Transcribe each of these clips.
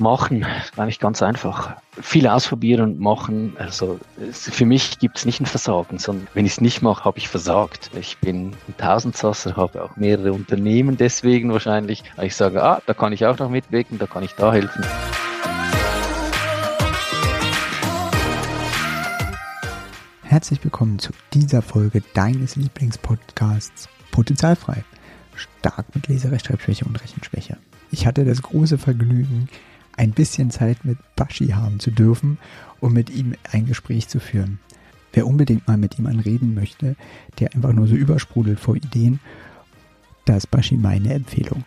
machen, eigentlich ganz einfach. Viel ausprobieren und machen. Also für mich gibt es nicht ein Versagen, sondern wenn ich es nicht mache, habe ich versagt. Ich bin ein Tausendsasser, habe auch mehrere Unternehmen deswegen wahrscheinlich. Ich sage, ah, da kann ich auch noch mitwirken, da kann ich da helfen. Herzlich willkommen zu dieser Folge deines Lieblingspodcasts Potenzialfrei. Stark mit Leserechtschreibschwäche und Rechenschwäche. Ich hatte das große Vergnügen, ein bisschen Zeit mit Baschi haben zu dürfen, um mit ihm ein Gespräch zu führen. Wer unbedingt mal mit jemandem reden möchte, der einfach nur so übersprudelt vor Ideen, da ist Baschi meine Empfehlung.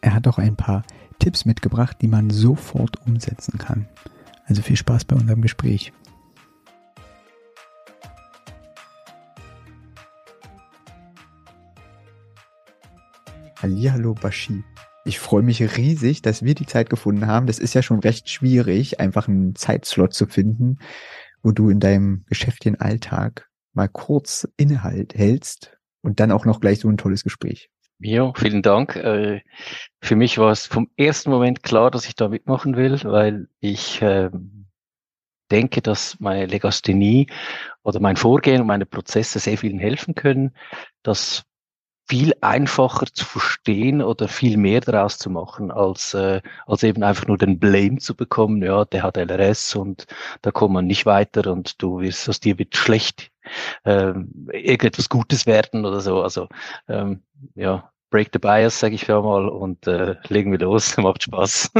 Er hat auch ein paar Tipps mitgebracht, die man sofort umsetzen kann. Also viel Spaß bei unserem Gespräch. Hallo Bashi. Ich freue mich riesig, dass wir die Zeit gefunden haben. Das ist ja schon recht schwierig, einfach einen Zeitslot zu finden, wo du in deinem geschäftlichen Alltag mal kurz Inhalt hältst und dann auch noch gleich so ein tolles Gespräch. Ja, vielen Dank. Äh, für mich war es vom ersten Moment klar, dass ich da mitmachen will, weil ich ähm, denke, dass meine Legasthenie oder mein Vorgehen und meine Prozesse sehr vielen helfen können, dass viel einfacher zu verstehen oder viel mehr daraus zu machen, als, äh, als eben einfach nur den Blame zu bekommen, ja, der hat LRS und da kommt man nicht weiter und du wirst, aus dir wird schlecht ähm, irgendetwas Gutes werden oder so. Also ähm, ja, break the bias, sage ich mal, und äh, legen wir los, macht Spaß.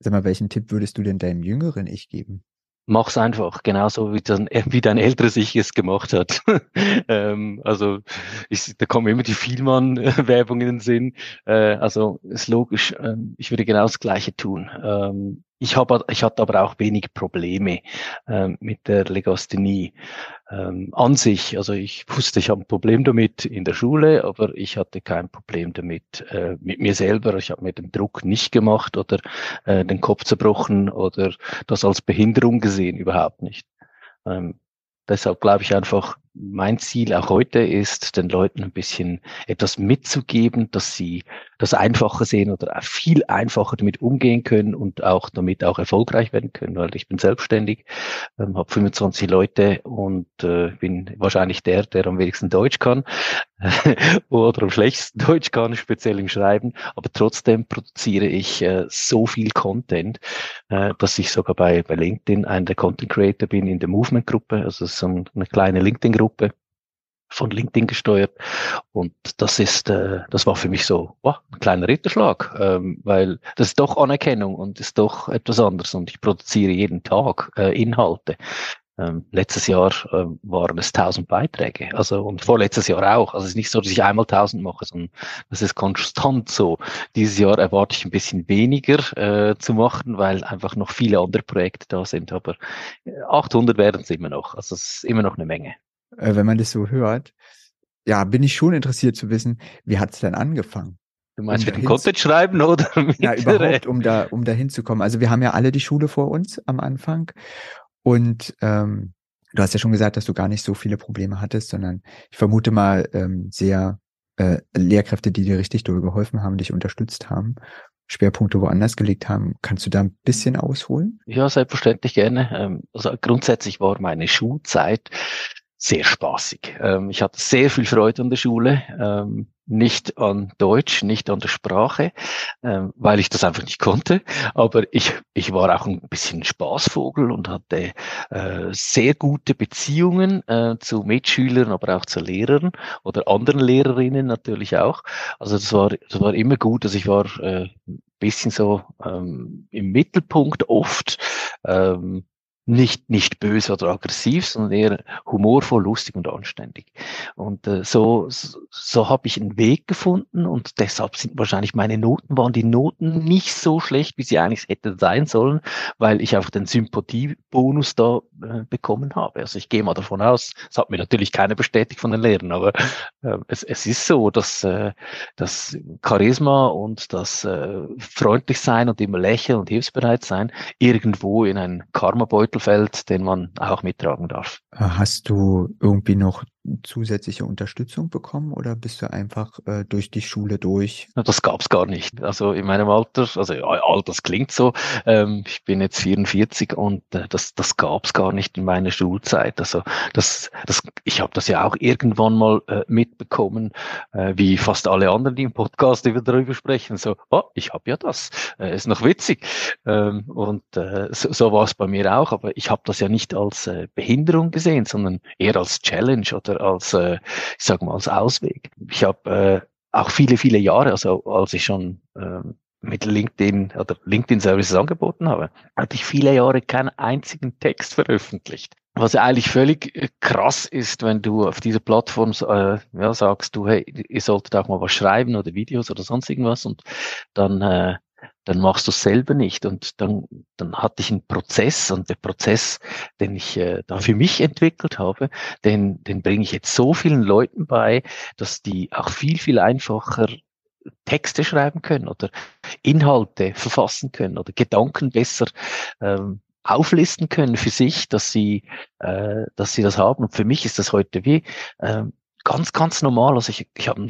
Sag mal, welchen Tipp würdest du denn deinem jüngeren Ich geben? Mach's einfach, genauso wie, dein, wie dein älteres Ich es gemacht hat. ähm, also ich, da kommen immer die Vielmann-Werbung in den Sinn. Äh, also ist logisch, ähm, ich würde genau das Gleiche tun. Ähm, ich, hab, ich hatte aber auch wenig Probleme ähm, mit der Legasthenie ähm, an sich. Also ich wusste, ich habe ein Problem damit in der Schule, aber ich hatte kein Problem damit äh, mit mir selber. Ich habe mir den Druck nicht gemacht oder äh, den Kopf zerbrochen oder das als Behinderung gesehen, überhaupt nicht. Ähm, deshalb glaube ich einfach, mein Ziel auch heute ist, den Leuten ein bisschen etwas mitzugeben, dass sie das einfacher sehen oder viel einfacher damit umgehen können und auch damit auch erfolgreich werden können, weil ich bin selbstständig, ähm, habe 25 Leute und äh, bin wahrscheinlich der, der am wenigsten Deutsch kann oder am schlechtesten Deutsch kann, speziell im Schreiben, aber trotzdem produziere ich äh, so viel Content, äh, dass ich sogar bei, bei LinkedIn einer der Content Creator bin in der Movement-Gruppe, also so eine kleine LinkedIn-Gruppe, Gruppe von LinkedIn gesteuert. Und das ist, äh, das war für mich so wow, ein kleiner Ritterschlag, ähm, weil das ist doch Anerkennung und ist doch etwas anderes. Und ich produziere jeden Tag äh, Inhalte. Ähm, letztes Jahr äh, waren es 1000 Beiträge, also und vorletztes Jahr auch. Also es ist nicht so, dass ich einmal 1000 mache, sondern das ist konstant so. Dieses Jahr erwarte ich ein bisschen weniger äh, zu machen, weil einfach noch viele andere Projekte da sind. Aber 800 werden es immer noch. Also es ist immer noch eine Menge äh, wenn man das so hört, ja, bin ich schon interessiert zu wissen, wie hat es denn angefangen? Du meinst um mit dem Content schreiben oder mit Ja, überhaupt, um da, um da hinzukommen. Also wir haben ja alle die Schule vor uns am Anfang und ähm, du hast ja schon gesagt, dass du gar nicht so viele Probleme hattest, sondern ich vermute mal ähm, sehr äh, Lehrkräfte, die dir richtig doll geholfen haben, dich unterstützt haben. Schwerpunkte woanders gelegt haben. Kannst du da ein bisschen ausholen? Ja, selbstverständlich gerne. Ähm, also grundsätzlich war meine Schulzeit sehr spaßig. Ähm, ich hatte sehr viel Freude an der Schule, ähm, nicht an Deutsch, nicht an der Sprache, ähm, weil ich das einfach nicht konnte. Aber ich, ich war auch ein bisschen Spaßvogel und hatte äh, sehr gute Beziehungen äh, zu Mitschülern, aber auch zu Lehrern oder anderen Lehrerinnen natürlich auch. Also das war, das war immer gut. Also ich war äh, ein bisschen so ähm, im Mittelpunkt oft. Ähm, nicht, nicht böse oder aggressiv, sondern eher humorvoll, lustig und anständig. Und äh, so, so, so habe ich einen Weg gefunden und deshalb sind wahrscheinlich meine Noten, waren die Noten nicht so schlecht, wie sie eigentlich hätten sein sollen, weil ich einfach den Sympathiebonus da äh, bekommen habe. Also ich gehe mal davon aus, es hat mir natürlich keiner bestätigt von den Lehrern, aber äh, es, es ist so, dass äh, das Charisma und das äh, freundlich sein und immer lächeln und hilfsbereit sein irgendwo in einen Karma-Beutel fällt, den man auch mittragen darf. Hast du irgendwie noch zusätzliche Unterstützung bekommen oder bist du einfach äh, durch die Schule durch? Das gab's gar nicht. Also in meinem Alter, also ja, alt, das klingt so. Ähm, ich bin jetzt 44 und äh, das, das gab's gar nicht in meiner Schulzeit. Also das, das, ich habe das ja auch irgendwann mal äh, mitbekommen, äh, wie fast alle anderen, die im Podcast über darüber sprechen. So, oh, ich habe ja das. Äh, ist noch witzig. Ähm, und äh, so, so war es bei mir auch. Aber ich habe das ja nicht als äh, Behinderung gesehen, sondern eher als Challenge oder als, äh, ich sag mal, als Ausweg. Ich habe äh, auch viele, viele Jahre, also als ich schon äh, mit LinkedIn oder LinkedIn Services angeboten habe, hatte ich viele Jahre keinen einzigen Text veröffentlicht. Was ja eigentlich völlig äh, krass ist, wenn du auf dieser Plattform äh, ja, sagst, du, hey, ihr solltet auch mal was schreiben oder Videos oder sonst irgendwas und dann äh, dann machst du es selber nicht. Und dann, dann hatte ich einen Prozess und der Prozess, den ich äh, da für mich entwickelt habe, den, den bringe ich jetzt so vielen Leuten bei, dass die auch viel, viel einfacher Texte schreiben können oder Inhalte verfassen können oder Gedanken besser ähm, auflisten können für sich, dass sie, äh, dass sie das haben. Und für mich ist das heute wie äh, ganz, ganz normal. Also ich, ich habe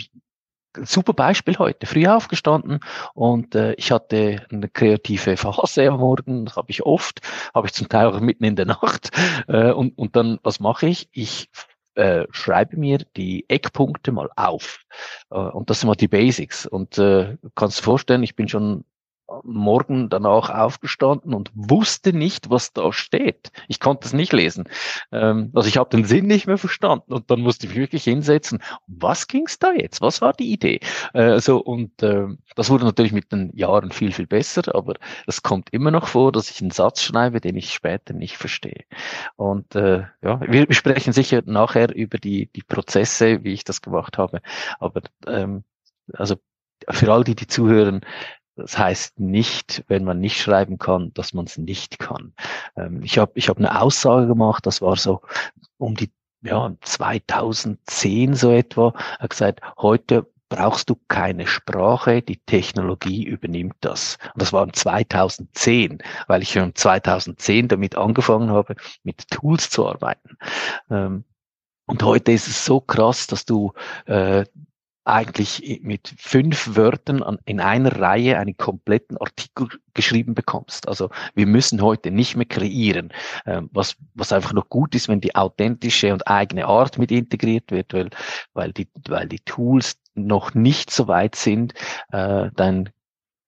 super Beispiel heute. Früh aufgestanden und äh, ich hatte eine kreative Phase am Morgen, das habe ich oft, habe ich zum Teil auch mitten in der Nacht. Äh, und, und dann, was mache ich? Ich äh, schreibe mir die Eckpunkte mal auf. Äh, und das sind mal die Basics. Und äh, kannst du vorstellen, ich bin schon Morgen danach aufgestanden und wusste nicht, was da steht. Ich konnte es nicht lesen. Ähm, also ich habe den Sinn nicht mehr verstanden und dann musste ich wirklich hinsetzen. Was ging es da jetzt? Was war die Idee? Also und äh, das wurde natürlich mit den Jahren viel viel besser, aber es kommt immer noch vor, dass ich einen Satz schreibe, den ich später nicht verstehe. Und äh, ja, wir sprechen sicher nachher über die die Prozesse, wie ich das gemacht habe. Aber ähm, also für all die, die zuhören, das heißt nicht, wenn man nicht schreiben kann, dass man es nicht kann. Ähm, ich habe ich hab eine Aussage gemacht, das war so um die ja, 2010 so etwa, hat gesagt, heute brauchst du keine Sprache, die Technologie übernimmt das. Und das war 2010, weil ich schon 2010 damit angefangen habe, mit Tools zu arbeiten. Ähm, und heute ist es so krass, dass du äh, eigentlich mit fünf Wörtern an, in einer Reihe einen kompletten Artikel geschrieben bekommst. Also wir müssen heute nicht mehr kreieren, ähm, was, was einfach noch gut ist, wenn die authentische und eigene Art mit integriert wird, weil, weil, die, weil die Tools noch nicht so weit sind, äh, dein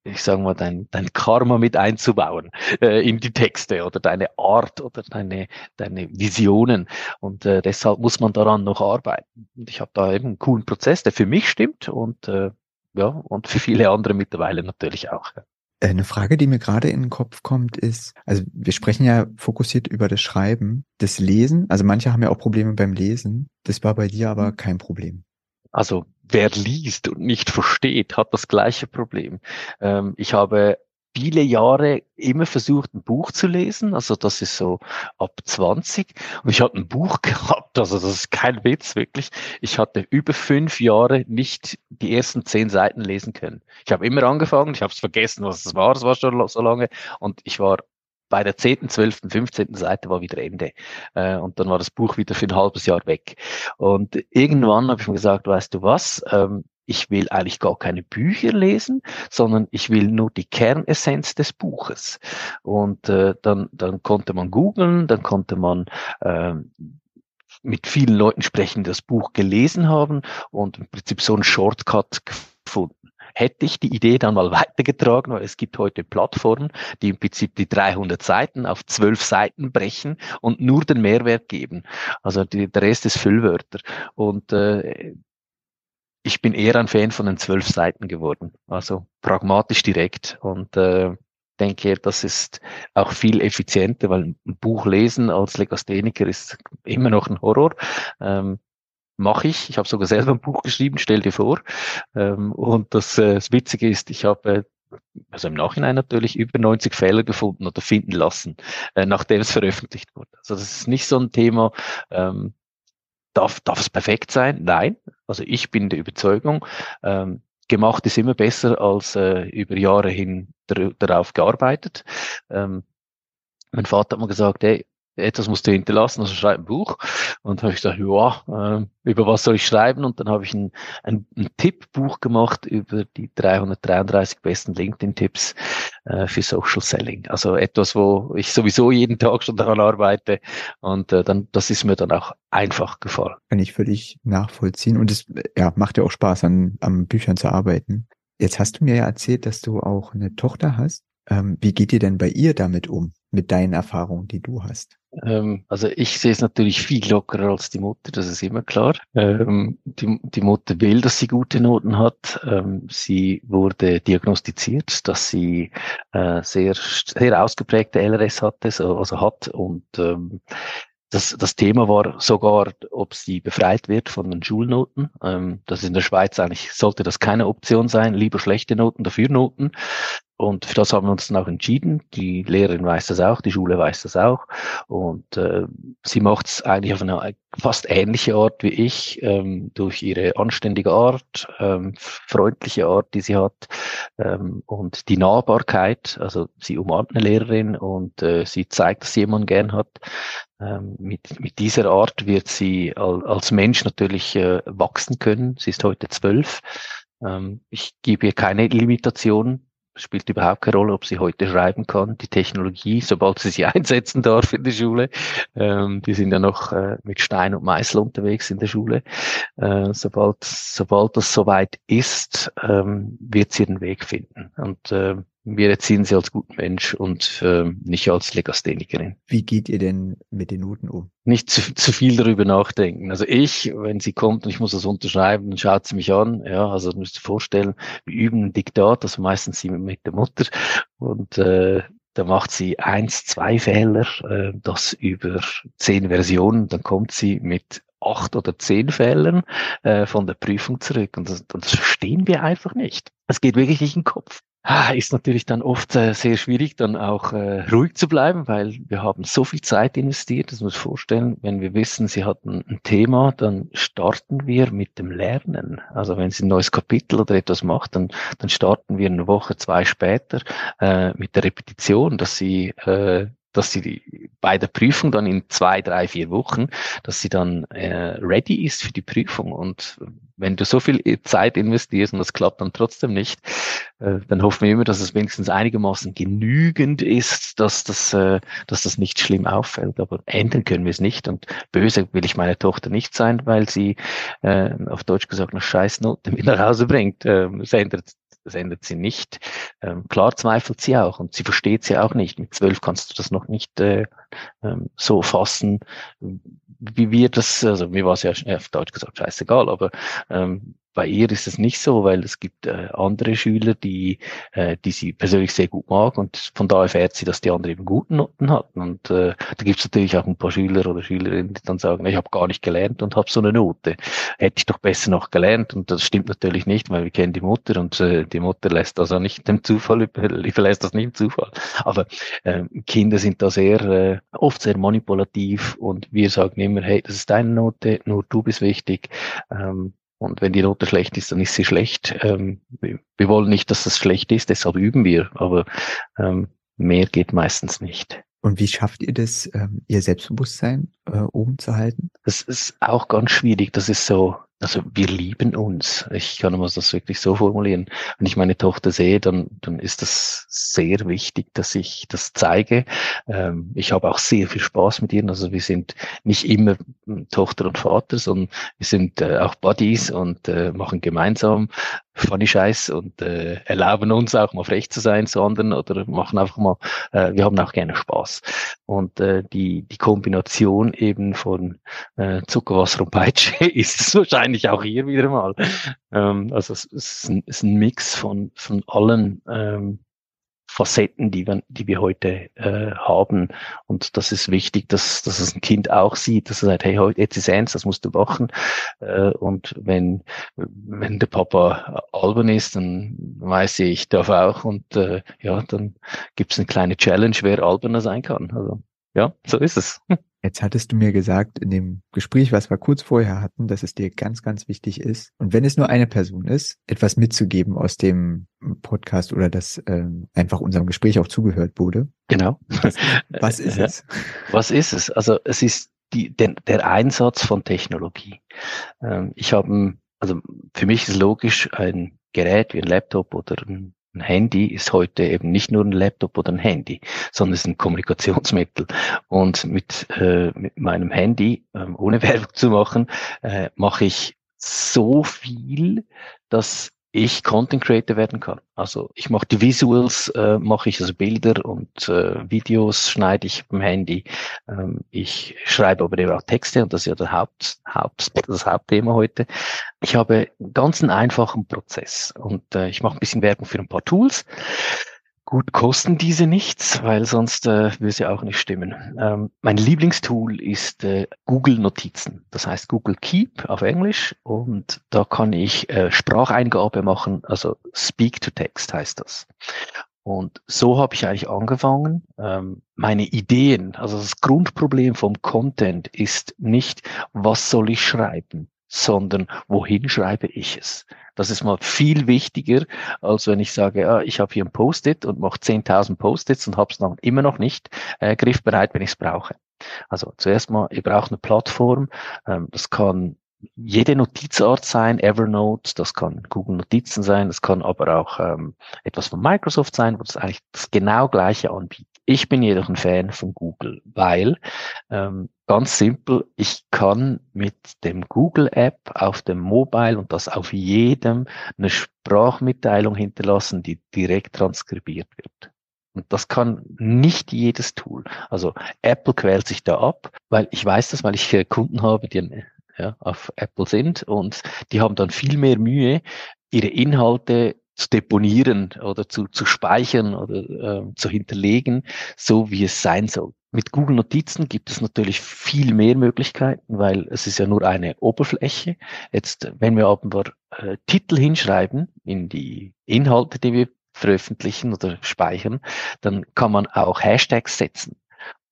ich sage mal, dein, dein Karma mit einzubauen äh, in die Texte oder deine Art oder deine, deine Visionen. Und äh, deshalb muss man daran noch arbeiten. Und ich habe da eben einen coolen Prozess, der für mich stimmt und äh, ja, und für viele andere mittlerweile natürlich auch. Ja. Äh, eine Frage, die mir gerade in den Kopf kommt, ist, also wir sprechen ja fokussiert über das Schreiben, das Lesen. Also manche haben ja auch Probleme beim Lesen. Das war bei dir aber mhm. kein Problem. Also wer liest und nicht versteht, hat das gleiche Problem. Ähm, ich habe viele Jahre immer versucht, ein Buch zu lesen. Also das ist so ab 20. Und ich hatte ein Buch gehabt, also das ist kein Witz, wirklich. Ich hatte über fünf Jahre nicht die ersten zehn Seiten lesen können. Ich habe immer angefangen, ich habe es vergessen, was es war, es war schon so lange. Und ich war bei der 10., 12., 15. Seite war wieder Ende. Äh, und dann war das Buch wieder für ein halbes Jahr weg. Und irgendwann habe ich mir gesagt, weißt du was, ähm, ich will eigentlich gar keine Bücher lesen, sondern ich will nur die Kernessenz des Buches. Und äh, dann, dann konnte man googeln, dann konnte man äh, mit vielen Leuten sprechen, die das Buch gelesen haben und im Prinzip so einen Shortcut gefunden hätte ich die Idee dann mal weitergetragen, weil es gibt heute Plattformen, die im Prinzip die 300 Seiten auf 12 Seiten brechen und nur den Mehrwert geben. Also die, der Rest ist Füllwörter. Und äh, ich bin eher ein Fan von den zwölf Seiten geworden. Also pragmatisch direkt und äh, denke, das ist auch viel effizienter, weil ein Buch lesen als Legastheniker ist immer noch ein Horror. Ähm, mache ich. Ich habe sogar selber ein Buch geschrieben, stell dir vor. Ähm, und das, äh, das Witzige ist, ich habe also im Nachhinein natürlich über 90 Fehler gefunden oder finden lassen, äh, nachdem es veröffentlicht wurde. Also das ist nicht so ein Thema, ähm, darf, darf es perfekt sein? Nein. Also ich bin der Überzeugung, ähm, gemacht ist immer besser als äh, über Jahre hin darauf gearbeitet. Ähm, mein Vater hat mal gesagt, hey, etwas musst du hinterlassen, also schreib ein Buch. Und habe ich gesagt, ja, äh, über was soll ich schreiben? Und dann habe ich ein, ein, ein Tippbuch gemacht über die 333 besten LinkedIn-Tipps äh, für Social Selling. Also etwas, wo ich sowieso jeden Tag schon daran arbeite. Und äh, dann, das ist mir dann auch einfach gefallen. Kann ich völlig nachvollziehen. Und es ja, macht ja auch Spaß, an, an Büchern zu arbeiten. Jetzt hast du mir ja erzählt, dass du auch eine Tochter hast. Ähm, wie geht ihr denn bei ihr damit um, mit deinen Erfahrungen, die du hast? Ähm, also ich sehe es natürlich viel lockerer als die Mutter, das ist immer klar. Ähm, die, die, Mutter will, dass sie gute Noten hat. Ähm, sie wurde diagnostiziert, dass sie äh, sehr, sehr ausgeprägte LRS hatte, also hat und ähm, das, das Thema war sogar, ob sie befreit wird von den Schulnoten. Ähm, das ist in der Schweiz eigentlich, sollte das keine Option sein, lieber schlechte Noten, dafür Noten. Und für das haben wir uns dann auch entschieden. Die Lehrerin weiß das auch, die Schule weiß das auch. Und äh, sie macht es eigentlich auf eine fast ähnliche Art wie ich, ähm, durch ihre anständige Art, ähm, freundliche Art, die sie hat ähm, und die Nahbarkeit. Also sie umarmt eine Lehrerin und äh, sie zeigt, dass sie jemanden gern hat. Ähm, mit, mit dieser Art wird sie als Mensch natürlich äh, wachsen können. Sie ist heute zwölf. Ähm, ich gebe ihr keine Limitation spielt überhaupt keine Rolle, ob sie heute schreiben kann. Die Technologie, sobald sie sie einsetzen darf in der Schule, ähm, die sind ja noch äh, mit Stein und Meißel unterwegs in der Schule. Äh, sobald, sobald das soweit ist, ähm, wird sie den Weg finden. Und äh, wir erziehen sie als guten Mensch und äh, nicht als Legasthenikerin. Wie geht ihr denn mit den Noten um? Nicht zu, zu viel darüber nachdenken. Also ich, wenn sie kommt und ich muss das unterschreiben, dann schaut sie mich an. Ja, also du musst dir vorstellen, wir üben ein Diktat, also meistens sie mit der Mutter und äh, da macht sie eins, zwei Fehler, äh, das über zehn Versionen, dann kommt sie mit acht oder zehn Fehlern äh, von der Prüfung zurück. Und das, das verstehen wir einfach nicht. Es geht wirklich nicht in den Kopf. Ah, ist natürlich dann oft äh, sehr schwierig, dann auch äh, ruhig zu bleiben, weil wir haben so viel Zeit investiert. Das muss ich vorstellen, wenn wir wissen, Sie hatten ein Thema, dann starten wir mit dem Lernen. Also wenn Sie ein neues Kapitel oder etwas macht, dann, dann starten wir eine Woche, zwei später äh, mit der Repetition, dass Sie äh, dass sie bei der Prüfung dann in zwei, drei, vier Wochen, dass sie dann äh, ready ist für die Prüfung. Und wenn du so viel Zeit investierst und das klappt dann trotzdem nicht, äh, dann hoffen wir immer, dass es wenigstens einigermaßen genügend ist, dass das, äh, dass das nicht schlimm auffällt. Aber ändern können wir es nicht. Und böse will ich meine Tochter nicht sein, weil sie äh, auf Deutsch gesagt eine Scheißnote mit nach Hause bringt. Ähm, es ändert das ändert sie nicht. Ähm, klar zweifelt sie auch und sie versteht sie auch nicht. Mit zwölf kannst du das noch nicht äh, ähm, so fassen, wie wir das, also mir war es ja auf Deutsch gesagt scheißegal, aber ähm, bei ihr ist es nicht so, weil es gibt äh, andere Schüler, die, äh, die sie persönlich sehr gut mag und von da erfährt sie, dass die andere eben guten Noten hatten. Und äh, da gibt es natürlich auch ein paar Schüler oder Schülerinnen, die dann sagen, ich habe gar nicht gelernt und habe so eine Note. Hätte ich doch besser noch gelernt. Und das stimmt natürlich nicht, weil wir kennen die Mutter und äh, die Mutter lässt also nicht dem Zufall, überlässt das nicht im Zufall. Aber äh, Kinder sind da sehr, äh, oft sehr manipulativ und wir sagen immer, hey, das ist deine Note, nur du bist wichtig. Ähm, und wenn die Note schlecht ist, dann ist sie schlecht. Ähm, wir wollen nicht, dass das schlecht ist, deshalb üben wir, aber ähm, mehr geht meistens nicht. Und wie schafft ihr das, ähm, ihr Selbstbewusstsein äh, oben zu halten? Das ist auch ganz schwierig. Das ist so, also wir lieben uns. Ich kann mal das wirklich so formulieren. Wenn ich meine Tochter sehe, dann, dann ist das sehr wichtig, dass ich das zeige. Ähm, ich habe auch sehr viel Spaß mit ihr. Also wir sind nicht immer Tochter und Vater, sondern wir sind äh, auch Buddies und äh, machen gemeinsam funny Scheiß und äh, erlauben uns auch mal frech zu sein zu anderen oder machen einfach mal, äh, wir haben auch gerne Spaß. Und äh, die, die Kombination eben von äh, Zuckerwasser und Peitsche ist es wahrscheinlich auch hier wieder mal. Ähm, also es ist, ein, ist ein Mix von, von allen ähm, Facetten, die wir, die wir heute äh, haben. Und das ist wichtig, dass, dass es ein Kind auch sieht, dass er sagt, hey, heute, jetzt ist eins, das musst du machen. Äh, und wenn, wenn der Papa albern ist, dann weiß ich, ich darf auch. Und äh, ja, dann gibt es eine kleine Challenge, wer alberner sein kann. Also ja, so ist es. Jetzt hattest du mir gesagt in dem Gespräch, was wir kurz vorher hatten, dass es dir ganz, ganz wichtig ist. Und wenn es nur eine Person ist, etwas mitzugeben aus dem Podcast oder dass ähm, einfach unserem Gespräch auch zugehört wurde. Genau. Was, was ist es? Was ist es? Also es ist die, der, der Einsatz von Technologie. Ähm, ich habe, also für mich ist logisch, ein Gerät wie ein Laptop oder ein ein Handy ist heute eben nicht nur ein Laptop oder ein Handy, sondern es ist ein Kommunikationsmittel. Und mit, äh, mit meinem Handy, äh, ohne Werbung zu machen, äh, mache ich so viel, dass ich Content Creator werden kann. Also ich mache die Visuals, äh, mache ich also Bilder und äh, Videos schneide ich beim Handy. Ähm, ich schreibe aber eben auch Texte und das ist ja der Haupt, Haupt, das Hauptthema heute. Ich habe einen ganz einfachen Prozess und äh, ich mache ein bisschen Werbung für ein paar Tools. Gut, kosten diese nichts, weil sonst äh, würde ja auch nicht stimmen. Ähm, mein Lieblingstool ist äh, Google Notizen. Das heißt Google Keep auf Englisch und da kann ich äh, Spracheingabe machen, also Speak to Text heißt das. Und so habe ich eigentlich angefangen. Ähm, meine Ideen, also das Grundproblem vom Content ist nicht, was soll ich schreiben, sondern wohin schreibe ich es? Das ist mal viel wichtiger, als wenn ich sage, ja, ich habe hier ein Post-it und mache 10.000 Post-its und habe es dann immer noch nicht äh, griffbereit, wenn ich es brauche. Also zuerst mal, ihr braucht eine Plattform. Ähm, das kann jede Notizart sein, Evernote, das kann Google Notizen sein, das kann aber auch ähm, etwas von Microsoft sein, wo das eigentlich das genau gleiche anbietet. Ich bin jedoch ein Fan von Google, weil ähm, ganz simpel, ich kann mit dem Google App auf dem Mobile und das auf jedem eine Sprachmitteilung hinterlassen, die direkt transkribiert wird. Und das kann nicht jedes Tool. Also Apple quält sich da ab, weil ich weiß das, weil ich äh, Kunden habe, die ja, auf Apple sind und die haben dann viel mehr Mühe, ihre Inhalte zu deponieren oder zu, zu speichern oder äh, zu hinterlegen, so wie es sein soll. Mit Google Notizen gibt es natürlich viel mehr Möglichkeiten, weil es ist ja nur eine Oberfläche. Jetzt, wenn wir aber äh, Titel hinschreiben in die Inhalte, die wir veröffentlichen oder speichern, dann kann man auch Hashtags setzen.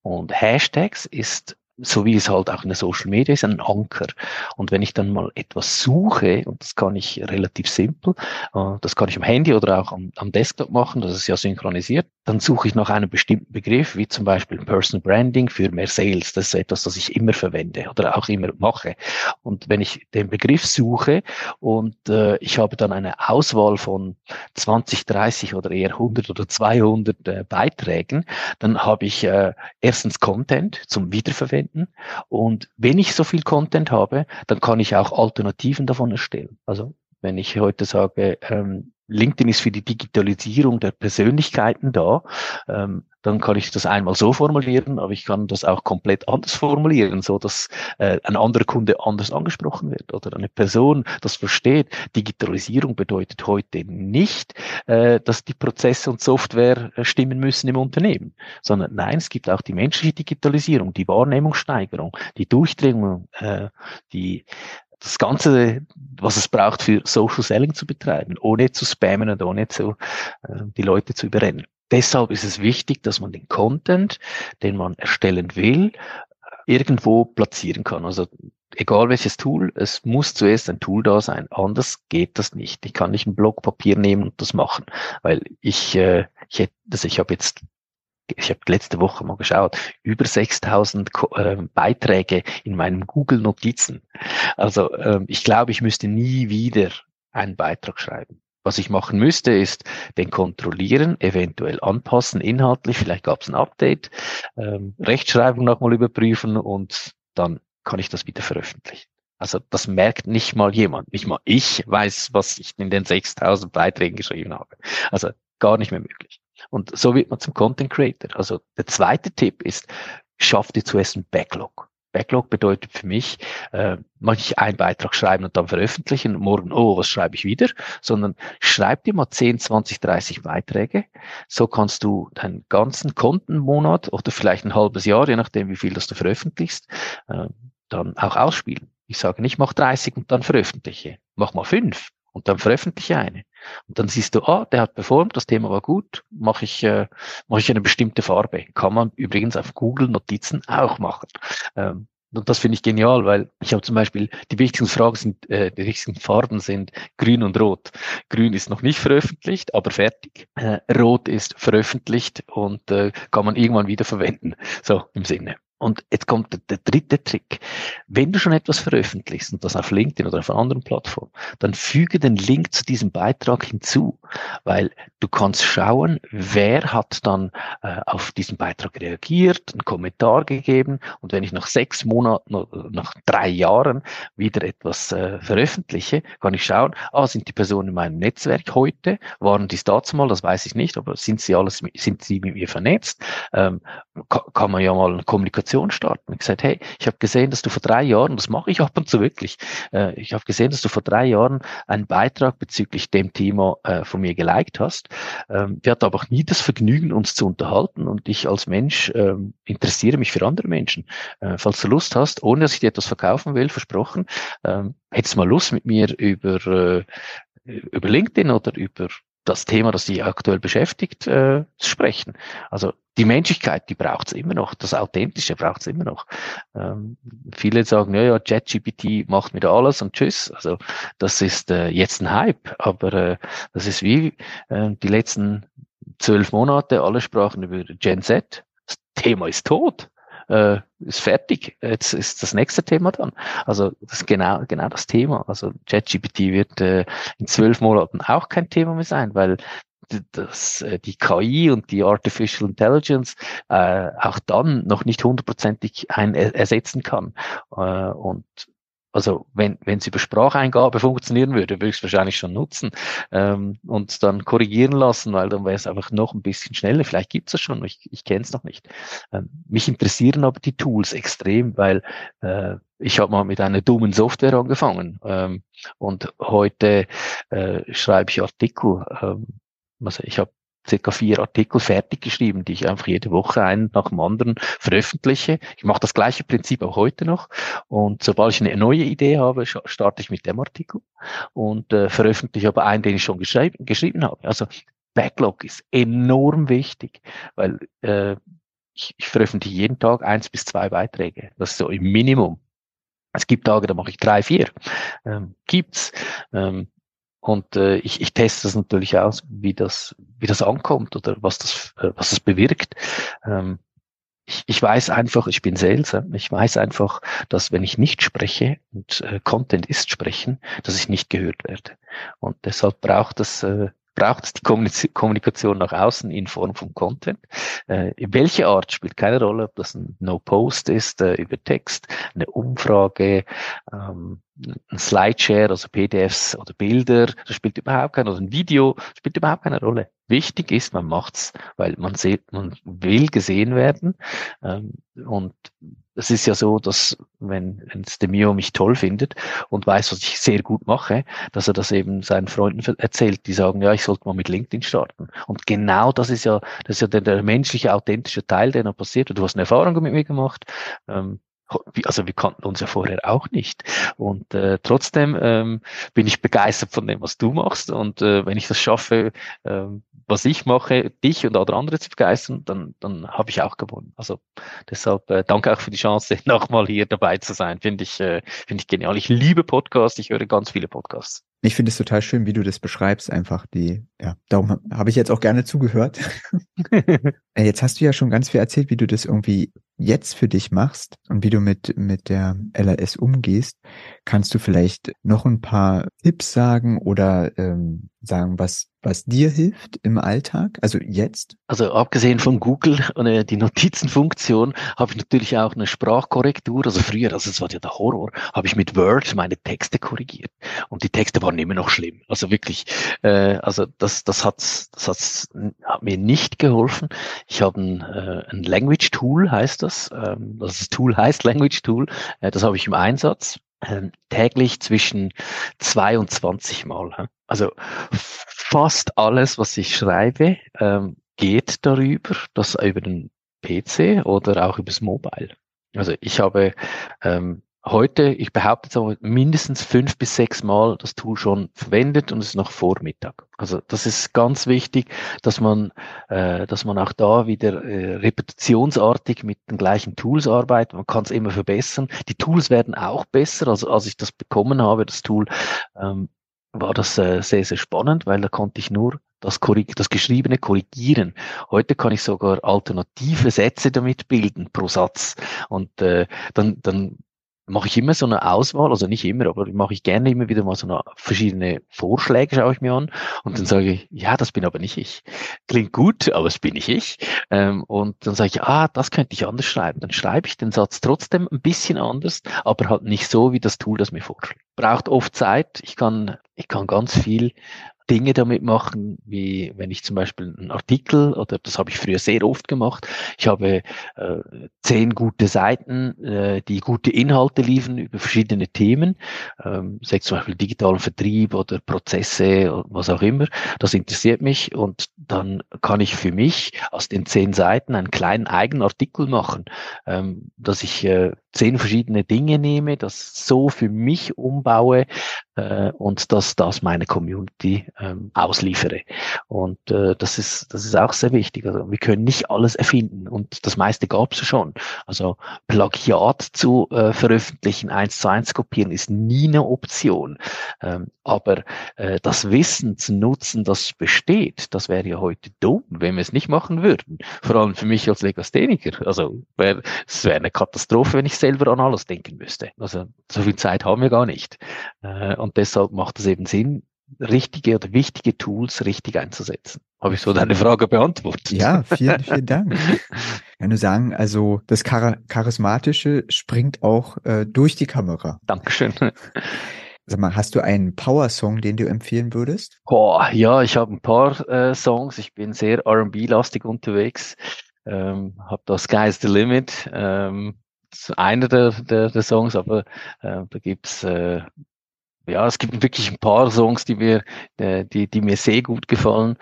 Und Hashtags ist so wie es halt auch in der Social Media ist, ein Anker. Und wenn ich dann mal etwas suche, und das kann ich relativ simpel, äh, das kann ich am Handy oder auch am, am Desktop machen, das ist ja synchronisiert, dann suche ich nach einem bestimmten Begriff, wie zum Beispiel Personal Branding für mehr Sales. Das ist etwas, das ich immer verwende oder auch immer mache. Und wenn ich den Begriff suche und äh, ich habe dann eine Auswahl von 20, 30 oder eher 100 oder 200 äh, Beiträgen, dann habe ich äh, erstens Content zum Wiederverwenden. Und wenn ich so viel Content habe, dann kann ich auch Alternativen davon erstellen. Also wenn ich heute sage, ähm, LinkedIn ist für die Digitalisierung der Persönlichkeiten da, ähm, dann kann ich das einmal so formulieren, aber ich kann das auch komplett anders formulieren, so dass äh, ein anderer Kunde anders angesprochen wird oder eine Person das versteht. Digitalisierung bedeutet heute nicht, äh, dass die Prozesse und Software äh, stimmen müssen im Unternehmen, sondern nein, es gibt auch die menschliche Digitalisierung, die Wahrnehmungssteigerung, die Durchdringung, äh, die das Ganze, was es braucht für Social Selling zu betreiben, ohne zu spammen und ohne zu, äh, die Leute zu überrennen. Deshalb ist es wichtig, dass man den Content, den man erstellen will, irgendwo platzieren kann. Also egal welches Tool, es muss zuerst ein Tool da sein. Anders geht das nicht. Ich kann nicht ein Block Papier nehmen und das machen, weil ich, äh, ich, hätte, also ich habe jetzt ich habe letzte Woche mal geschaut, über 6000 äh, Beiträge in meinem Google Notizen. Also äh, ich glaube, ich müsste nie wieder einen Beitrag schreiben. Was ich machen müsste, ist den kontrollieren, eventuell anpassen, inhaltlich, vielleicht gab es ein Update, ähm, Rechtschreibung nochmal überprüfen und dann kann ich das wieder veröffentlichen. Also das merkt nicht mal jemand. Nicht mal ich weiß, was ich in den 6000 Beiträgen geschrieben habe. Also gar nicht mehr möglich. Und so wird man zum Content Creator. Also der zweite Tipp ist, schaff dir zuerst einen Backlog. Backlog bedeutet für mich, äh, manchmal einen Beitrag schreiben und dann veröffentlichen, morgen, oh, was schreibe ich wieder, sondern schreib dir mal 10, 20, 30 Beiträge. So kannst du deinen ganzen Kontenmonat oder vielleicht ein halbes Jahr, je nachdem, wie viel das du veröffentlichst, äh, dann auch ausspielen. Ich sage nicht, mach 30 und dann veröffentliche. Mach mal fünf und dann veröffentliche eine. Und dann siehst du, ah, der hat performt, das Thema war gut, mache ich, äh, mache ich eine bestimmte Farbe. Kann man übrigens auf Google Notizen auch machen. Ähm, und das finde ich genial, weil ich habe zum Beispiel die wichtigsten Fragen sind, äh, die wichtigsten Farben sind Grün und Rot. Grün ist noch nicht veröffentlicht, aber fertig. Äh, Rot ist veröffentlicht und äh, kann man irgendwann wieder verwenden. So im Sinne. Und jetzt kommt der, der, dritte Trick. Wenn du schon etwas veröffentlichst und das auf LinkedIn oder auf einer anderen Plattform, dann füge den Link zu diesem Beitrag hinzu, weil du kannst schauen, wer hat dann äh, auf diesen Beitrag reagiert, einen Kommentar gegeben und wenn ich nach sechs Monaten oder nach drei Jahren wieder etwas äh, veröffentliche, kann ich schauen, ah, sind die Personen in meinem Netzwerk heute, waren die dazu mal, das weiß ich nicht, aber sind sie alles, sind sie mit mir vernetzt? Ähm, kann, man ja mal eine Kommunikation Kommunikation starten. Ich gesagt, hey, ich habe gesehen, dass du vor drei Jahren, das mache ich ab und zu wirklich, äh, ich habe gesehen, dass du vor drei Jahren einen Beitrag bezüglich dem Thema äh, von mir geliked hast. Ähm, wir hatten aber auch nie das Vergnügen, uns zu unterhalten und ich als Mensch ähm, interessiere mich für andere Menschen. Äh, falls du Lust hast, ohne dass ich dir etwas verkaufen will, versprochen, ähm, hättest du mal Lust mit mir über, äh, über LinkedIn oder über das Thema, das Sie aktuell beschäftigt, äh, zu sprechen. Also die Menschlichkeit, die braucht es immer noch, das Authentische braucht es immer noch. Ähm, viele sagen, ja, ja, ChatGPT macht mir da alles und tschüss. Also das ist äh, jetzt ein Hype, aber äh, das ist wie äh, die letzten zwölf Monate, alle sprachen über Gen Z. Das Thema ist tot äh, ist fertig. Jetzt ist das nächste Thema dann. Also das ist genau, genau das Thema. Also ChatGPT wird äh, in zwölf Monaten auch kein Thema mehr sein, weil das, äh, die KI und die Artificial Intelligence äh, auch dann noch nicht hundertprozentig ein ersetzen kann. Äh, und also wenn wenn es über Spracheingabe funktionieren würde, würde ich es wahrscheinlich schon nutzen ähm, und dann korrigieren lassen, weil dann wäre es einfach noch ein bisschen schneller. Vielleicht gibt es das schon, ich, ich kenne es noch nicht. Ähm, mich interessieren aber die Tools extrem, weil äh, ich habe mal mit einer dummen Software angefangen ähm, und heute äh, schreibe ich Artikel. Ähm, also ich habe circa vier Artikel fertig geschrieben, die ich einfach jede Woche einen nach dem anderen veröffentliche. Ich mache das gleiche Prinzip auch heute noch. Und sobald ich eine neue Idee habe, starte ich mit dem Artikel und äh, veröffentliche aber einen, den ich schon geschrieben, geschrieben habe. Also Backlog ist enorm wichtig, weil äh, ich, ich veröffentliche jeden Tag eins bis zwei Beiträge. Das ist so im Minimum. Es gibt Tage, da mache ich drei, vier. Ähm, gibt's. Ähm, und äh, ich, ich teste das natürlich aus, wie das, wie das ankommt oder was das, äh, was das bewirkt. Ähm, ich, ich weiß einfach, ich bin Sales, ich weiß einfach, dass wenn ich nicht spreche und äh, Content ist sprechen, dass ich nicht gehört werde. Und deshalb braucht es äh, braucht es die Kommunikation nach außen in Form von Content. Äh, welche Art spielt keine Rolle, ob das ein No-Post ist äh, über Text, eine Umfrage, ähm, ein Slideshare, also PDFs oder Bilder, das spielt überhaupt keine, oder ein Video, spielt überhaupt keine Rolle. Wichtig ist, man macht's, weil man sieht, man will gesehen werden. Ähm, und es ist ja so, dass wenn, wenn Demio mich toll findet und weiß, was ich sehr gut mache, dass er das eben seinen Freunden erzählt, die sagen, ja, ich sollte mal mit LinkedIn starten. Und genau das ist ja, das ist ja der, der menschliche, authentische Teil, der noch passiert. Du hast eine Erfahrung mit mir gemacht. Ähm, also wir kannten uns ja vorher auch nicht. Und äh, trotzdem ähm, bin ich begeistert von dem, was du machst. Und äh, wenn ich das schaffe, äh, was ich mache, dich und andere zu begeistern, dann, dann habe ich auch gewonnen. Also deshalb äh, danke auch für die Chance, nochmal hier dabei zu sein. Finde ich, äh, finde ich genial. Ich liebe Podcasts, ich höre ganz viele Podcasts. Ich finde es total schön, wie du das beschreibst, einfach die, ja, darum habe ich jetzt auch gerne zugehört. Äh, jetzt hast du ja schon ganz viel erzählt, wie du das irgendwie jetzt für dich machst und wie du mit, mit der LRS umgehst. Kannst du vielleicht noch ein paar Tipps sagen oder ähm, sagen, was, was dir hilft im Alltag? Also jetzt? Also abgesehen von Google und äh, die Notizenfunktion habe ich natürlich auch eine Sprachkorrektur. Also früher, also es war ja der Horror, habe ich mit Word meine Texte korrigiert. Und die Texte waren immer noch schlimm. Also wirklich, äh, also das, das hat, das hat's, hat mir nicht geholfen. Ich habe ein, äh, ein Language Tool, heißt das. Ähm, das Tool heißt Language Tool. Äh, das habe ich im Einsatz äh, täglich zwischen 22 Mal. Also fast alles, was ich schreibe, ähm, geht darüber, das über den PC oder auch übers Mobile. Also ich habe ähm, heute, ich behaupte jetzt aber, mindestens fünf bis sechs Mal das Tool schon verwendet und es ist noch vor Mittag. Also das ist ganz wichtig, dass man, äh, dass man auch da wieder äh, repetitionsartig mit den gleichen Tools arbeitet. Man kann es immer verbessern. Die Tools werden auch besser. Also als ich das bekommen habe, das Tool, ähm, war das äh, sehr, sehr spannend, weil da konnte ich nur das, das Geschriebene korrigieren. Heute kann ich sogar alternative Sätze damit bilden pro Satz. Und äh, dann, dann mache ich immer so eine Auswahl, also nicht immer, aber mache ich gerne immer wieder mal so eine verschiedene Vorschläge, schaue ich mir an und dann sage ich, ja, das bin aber nicht ich. Klingt gut, aber es bin nicht ich. Ähm, und dann sage ich, ah, das könnte ich anders schreiben. Dann schreibe ich den Satz trotzdem ein bisschen anders, aber halt nicht so, wie das Tool das mir vorschlägt. Braucht oft Zeit. Ich kann, ich kann ganz viel Dinge damit machen, wie wenn ich zum Beispiel einen Artikel, oder das habe ich früher sehr oft gemacht, ich habe äh, zehn gute Seiten, äh, die gute Inhalte liefern über verschiedene Themen, ähm, sei zum Beispiel digitalen Vertrieb oder Prozesse, was auch immer, das interessiert mich und dann kann ich für mich aus den zehn Seiten einen kleinen eigenen Artikel machen, ähm, dass ich äh, zehn verschiedene Dinge nehme, das so für mich umbaue äh, und dass das meine Community ähm, ausliefere. Und äh, das ist das ist auch sehr wichtig. Also wir können nicht alles erfinden und das meiste gab es schon. Also Plagiat zu äh, veröffentlichen, eins zu eins kopieren ist nie eine Option. Ähm, aber äh, das Wissen zu nutzen, das besteht, das wäre ja heute dumm, wenn wir es nicht machen würden. Vor allem für mich als Legastheniker. Also wär, es wäre eine Katastrophe, wenn ich selber an alles denken müsste. Also so viel Zeit haben wir gar nicht. Äh, und deshalb macht es eben Sinn, richtige oder wichtige Tools richtig einzusetzen. Habe ich so deine Frage beantwortet? Ja, vielen, vielen Dank. Ich kann nur sagen, also das Char Charismatische springt auch äh, durch die Kamera. Dankeschön. Sag mal, hast du einen Power-Song, den du empfehlen würdest? Oh, ja, ich habe ein paar äh, Songs. Ich bin sehr R&B-lastig unterwegs. Ähm, habe das Sky's the Limit. Ähm, einer der, der, der Songs, aber äh, da gibt's äh, ja, es gibt wirklich ein paar Songs, die mir, äh, die, die mir sehr gut gefallen.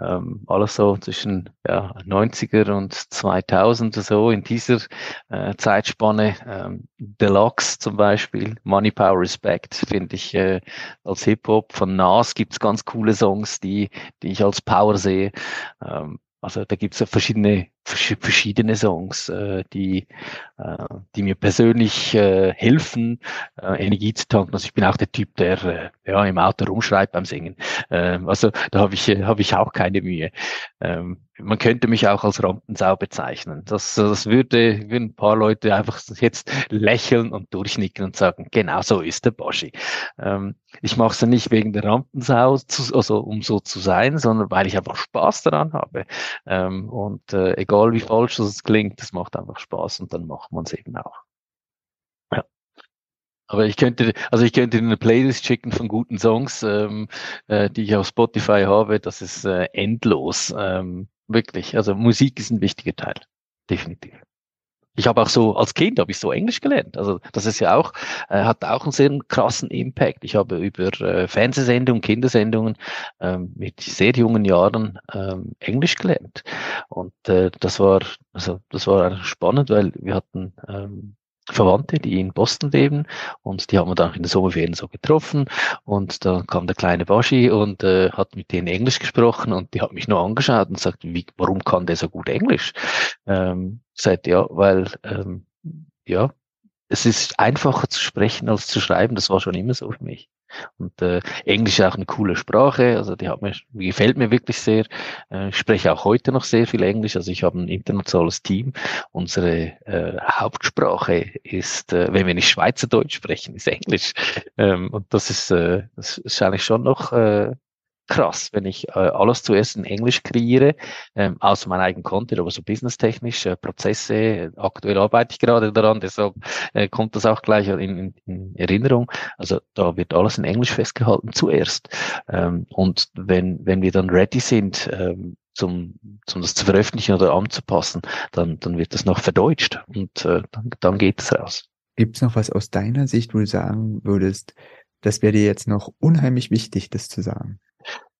Ähm, alles so zwischen ja, 90er und 2000 so in dieser äh, Zeitspanne. Ähm, Deluxe zum Beispiel, Money Power Respect finde ich äh, als Hip Hop. Von Nas gibt's ganz coole Songs, die, die ich als Power sehe. Ähm, also da gibt's ja verschiedene verschiedene Songs, äh, die, äh, die mir persönlich äh, helfen, äh, Energie zu tanken. Also ich bin auch der Typ, der äh, ja im Auto rumschreit beim Singen. Ähm, also da habe ich äh, habe ich auch keine Mühe. Ähm, man könnte mich auch als Rampensau bezeichnen. Das, das würde, würden ein paar Leute einfach jetzt lächeln und durchnicken und sagen, genau so ist der Boschi. Ähm, ich mache es ja nicht wegen der Rampensau, zu, also um so zu sein, sondern weil ich einfach Spaß daran habe. Ähm, und äh, egal wie falsch das klingt, das macht einfach Spaß und dann macht man es eben auch. Ja. Aber ich könnte, also ich könnte eine Playlist schicken von guten Songs, ähm, äh, die ich auf Spotify habe. Das ist äh, endlos. Ähm, Wirklich. Also Musik ist ein wichtiger Teil. Definitiv. Ich habe auch so, als Kind habe ich so Englisch gelernt. Also das ist ja auch, äh, hat auch einen sehr krassen Impact. Ich habe über äh, Fernsehsendungen, Kindersendungen ähm, mit sehr jungen Jahren ähm, Englisch gelernt. Und äh, das war, also das war spannend, weil wir hatten ähm, Verwandte, die in Boston leben und die haben wir dann in der Sommerferien so getroffen und da kam der kleine Baschi und äh, hat mit denen Englisch gesprochen und die hat mich nur angeschaut und sagt, wie, warum kann der so gut Englisch? Ähm, sagt ja, weil ähm, ja, es ist einfacher zu sprechen als zu schreiben, das war schon immer so für mich. Und äh, Englisch ist auch eine coole Sprache, also die hat mir, die gefällt mir wirklich sehr. Äh, ich spreche auch heute noch sehr viel Englisch, also ich habe ein internationales Team. Unsere äh, Hauptsprache ist, äh, wenn wir nicht Schweizerdeutsch sprechen, ist Englisch. Ähm, und das ist, äh, das ist eigentlich schon noch äh, krass, wenn ich äh, alles zuerst in Englisch kreiere, ähm, außer mein eigenen Content, aber so businesstechnisch, äh, Prozesse, aktuell arbeite ich gerade daran, deshalb äh, kommt das auch gleich in, in, in, Erinnerung. Also da wird alles in Englisch festgehalten zuerst. Ähm, und wenn, wenn wir dann ready sind, ähm, zum, zum das zu veröffentlichen oder anzupassen, dann, dann wird das noch verdeutscht und äh, dann, dann geht es raus. Gibt es noch was aus deiner Sicht, wo du sagen würdest, das wäre dir jetzt noch unheimlich wichtig, das zu sagen?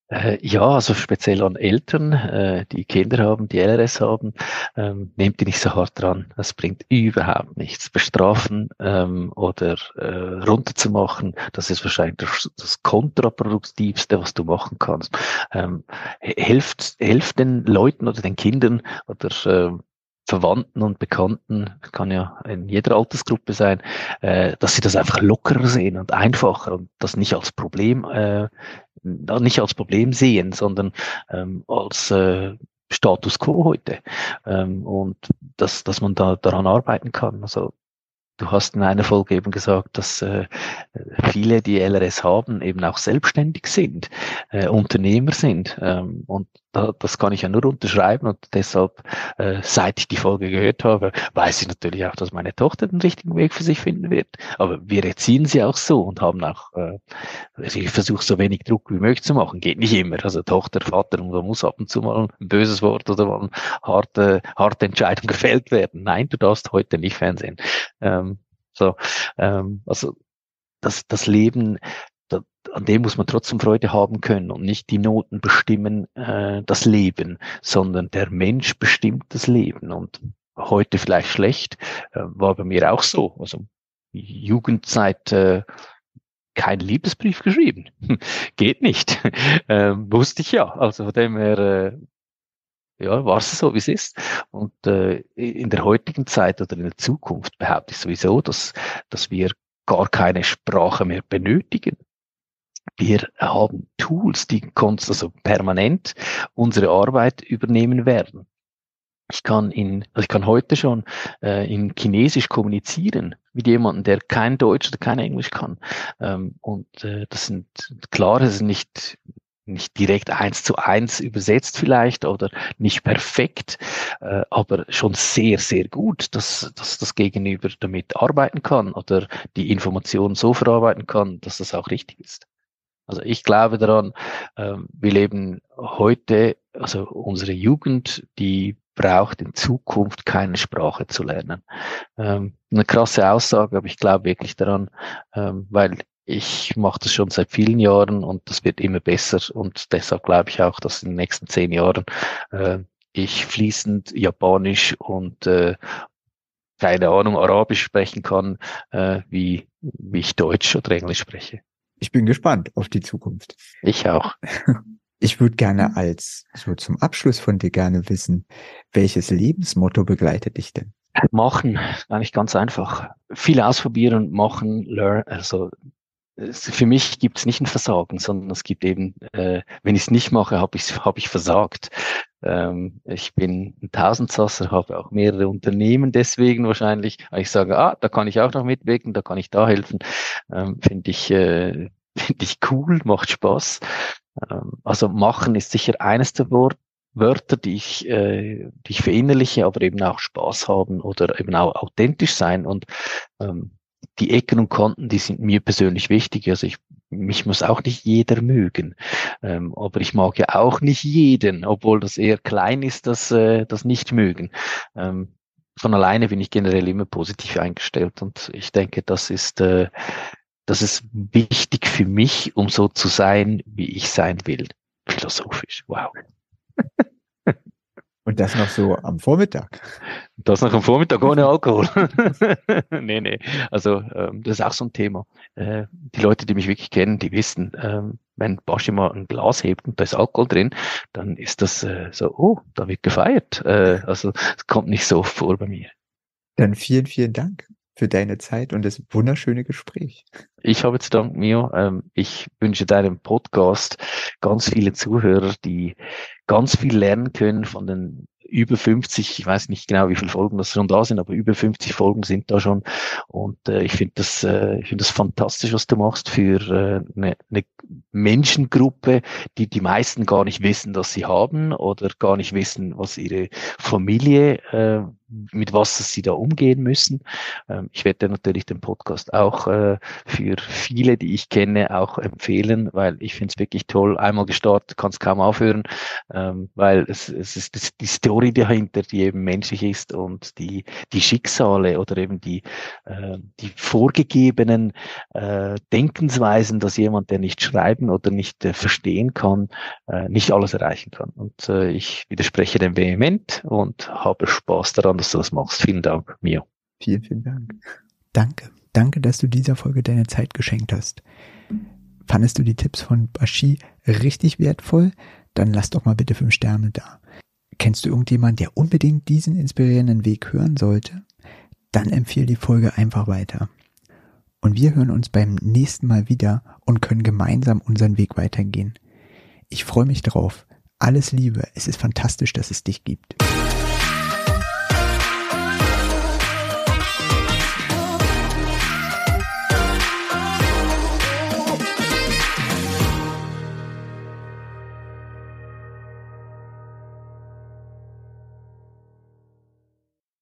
Äh, ja, also speziell an Eltern, äh, die Kinder haben, die LRS haben, ähm, nehmt die nicht so hart dran. Das bringt überhaupt nichts. Bestrafen ähm, oder äh, runterzumachen, das ist wahrscheinlich das, kontraproduktivste, was du machen kannst. Ähm, helft, helft den Leuten oder den Kindern oder Verwandten und Bekannten, kann ja in jeder Altersgruppe sein, äh, dass sie das einfach lockerer sehen und einfacher und das nicht als Problem, äh, nicht als Problem sehen, sondern ähm, als äh, Status quo heute. Ähm, und dass, dass man da daran arbeiten kann. Also Du hast in einer Folge eben gesagt, dass äh, viele, die LRS haben, eben auch selbstständig sind, äh, Unternehmer sind. Ähm, und das kann ich ja nur unterschreiben und deshalb, äh, seit ich die Folge gehört habe, weiß ich natürlich auch, dass meine Tochter den richtigen Weg für sich finden wird. Aber wir erziehen sie auch so und haben auch, äh, ich versuche so wenig Druck wie möglich zu machen. Geht nicht immer. Also Tochter, Vater, und da muss ab und zu mal ein böses Wort oder mal eine harte, harte Entscheidung gefällt werden. Nein, du darfst heute nicht Fernsehen. Ähm, so, ähm, also das, das Leben an dem muss man trotzdem Freude haben können und nicht die Noten bestimmen äh, das Leben, sondern der Mensch bestimmt das Leben. Und heute vielleicht schlecht, äh, war bei mir auch so. Also Jugendzeit äh, kein Liebesbrief geschrieben. Geht nicht. ähm, wusste ich ja. Also von dem her, äh, ja, war es so, wie es ist. Und äh, in der heutigen Zeit oder in der Zukunft behaupte ich sowieso, dass, dass wir gar keine Sprache mehr benötigen wir haben Tools, die also permanent unsere Arbeit übernehmen werden. Ich kann in, also ich kann heute schon äh, in Chinesisch kommunizieren mit jemandem, der kein Deutsch oder kein Englisch kann. Ähm, und äh, das sind klar, es ist nicht nicht direkt eins zu eins übersetzt vielleicht oder nicht perfekt, äh, aber schon sehr, sehr gut, dass, dass das Gegenüber damit arbeiten kann oder die Information so verarbeiten kann, dass das auch richtig ist. Also ich glaube daran, ähm, wir leben heute, also unsere Jugend, die braucht in Zukunft keine Sprache zu lernen. Ähm, eine krasse Aussage, aber ich glaube wirklich daran, ähm, weil ich mache das schon seit vielen Jahren und das wird immer besser und deshalb glaube ich auch, dass in den nächsten zehn Jahren äh, ich fließend Japanisch und äh, keine Ahnung Arabisch sprechen kann, äh, wie, wie ich Deutsch oder Englisch spreche. Ich bin gespannt auf die Zukunft. Ich auch. Ich würde gerne als, so zum Abschluss von dir gerne wissen, welches Lebensmotto begleitet dich denn? Machen, eigentlich ganz einfach. Viel ausprobieren, machen, learn, also für mich gibt es nicht ein Versagen, sondern es gibt eben, äh, wenn ich es nicht mache, habe ich hab ich versagt. Ähm, ich bin ein Tausendsasser, habe auch mehrere Unternehmen deswegen wahrscheinlich. Ich sage, ah, da kann ich auch noch mitwirken, da kann ich da helfen. Ähm, Finde ich, äh, finde ich cool, macht Spaß. Ähm, also machen ist sicher eines der Wort, Wörter, die ich, äh, die ich verinnerliche, aber eben auch Spaß haben oder eben auch authentisch sein und ähm, die Ecken und Kanten, die sind mir persönlich wichtig. Also ich, mich muss auch nicht jeder mögen. Ähm, aber ich mag ja auch nicht jeden, obwohl das eher klein ist, das, äh, das nicht mögen. Ähm, von alleine bin ich generell immer positiv eingestellt und ich denke, das ist, äh, das ist wichtig für mich, um so zu sein, wie ich sein will. Philosophisch. Wow. Und das noch so am Vormittag. Das noch am Vormittag ohne Alkohol. nee, nee. Also ähm, das ist auch so ein Thema. Äh, die Leute, die mich wirklich kennen, die wissen, ähm, wenn Baschi mal ein Glas hebt und da ist Alkohol drin, dann ist das äh, so, oh, da wird gefeiert. Äh, also es kommt nicht so oft vor bei mir. Dann vielen, vielen Dank für deine Zeit und das wunderschöne Gespräch. Ich habe zu danken, Mio. Ähm, ich wünsche deinem Podcast ganz viele Zuhörer, die ganz viel lernen können von den über 50, ich weiß nicht genau, wie viele Folgen das schon da sind, aber über 50 Folgen sind da schon. Und äh, ich finde das, äh, ich finde das fantastisch, was du machst für äh, eine, eine Menschengruppe, die die meisten gar nicht wissen, dass sie haben oder gar nicht wissen, was ihre Familie äh, mit was sie da umgehen müssen. Ähm, ich werde natürlich den Podcast auch äh, für viele, die ich kenne, auch empfehlen, weil ich finde es wirklich toll. Einmal gestartet, kann es kaum aufhören, ähm, weil es, es ist die Story dahinter, die eben menschlich ist und die, die Schicksale oder eben die, äh, die vorgegebenen äh, Denkensweisen, dass jemand, der nicht schreiben oder nicht verstehen kann, nicht alles erreichen kann. Und ich widerspreche dem vehement und habe Spaß daran, dass du das machst. Vielen Dank, Mio. Vielen, vielen Dank. Danke. Danke, dass du dieser Folge deine Zeit geschenkt hast. Fandest du die Tipps von Bashi richtig wertvoll? Dann lass doch mal bitte fünf Sterne da. Kennst du irgendjemanden, der unbedingt diesen inspirierenden Weg hören sollte? Dann empfehle die Folge einfach weiter. Und wir hören uns beim nächsten Mal wieder und können gemeinsam unseren Weg weitergehen. Ich freue mich drauf. Alles Liebe. Es ist fantastisch, dass es dich gibt.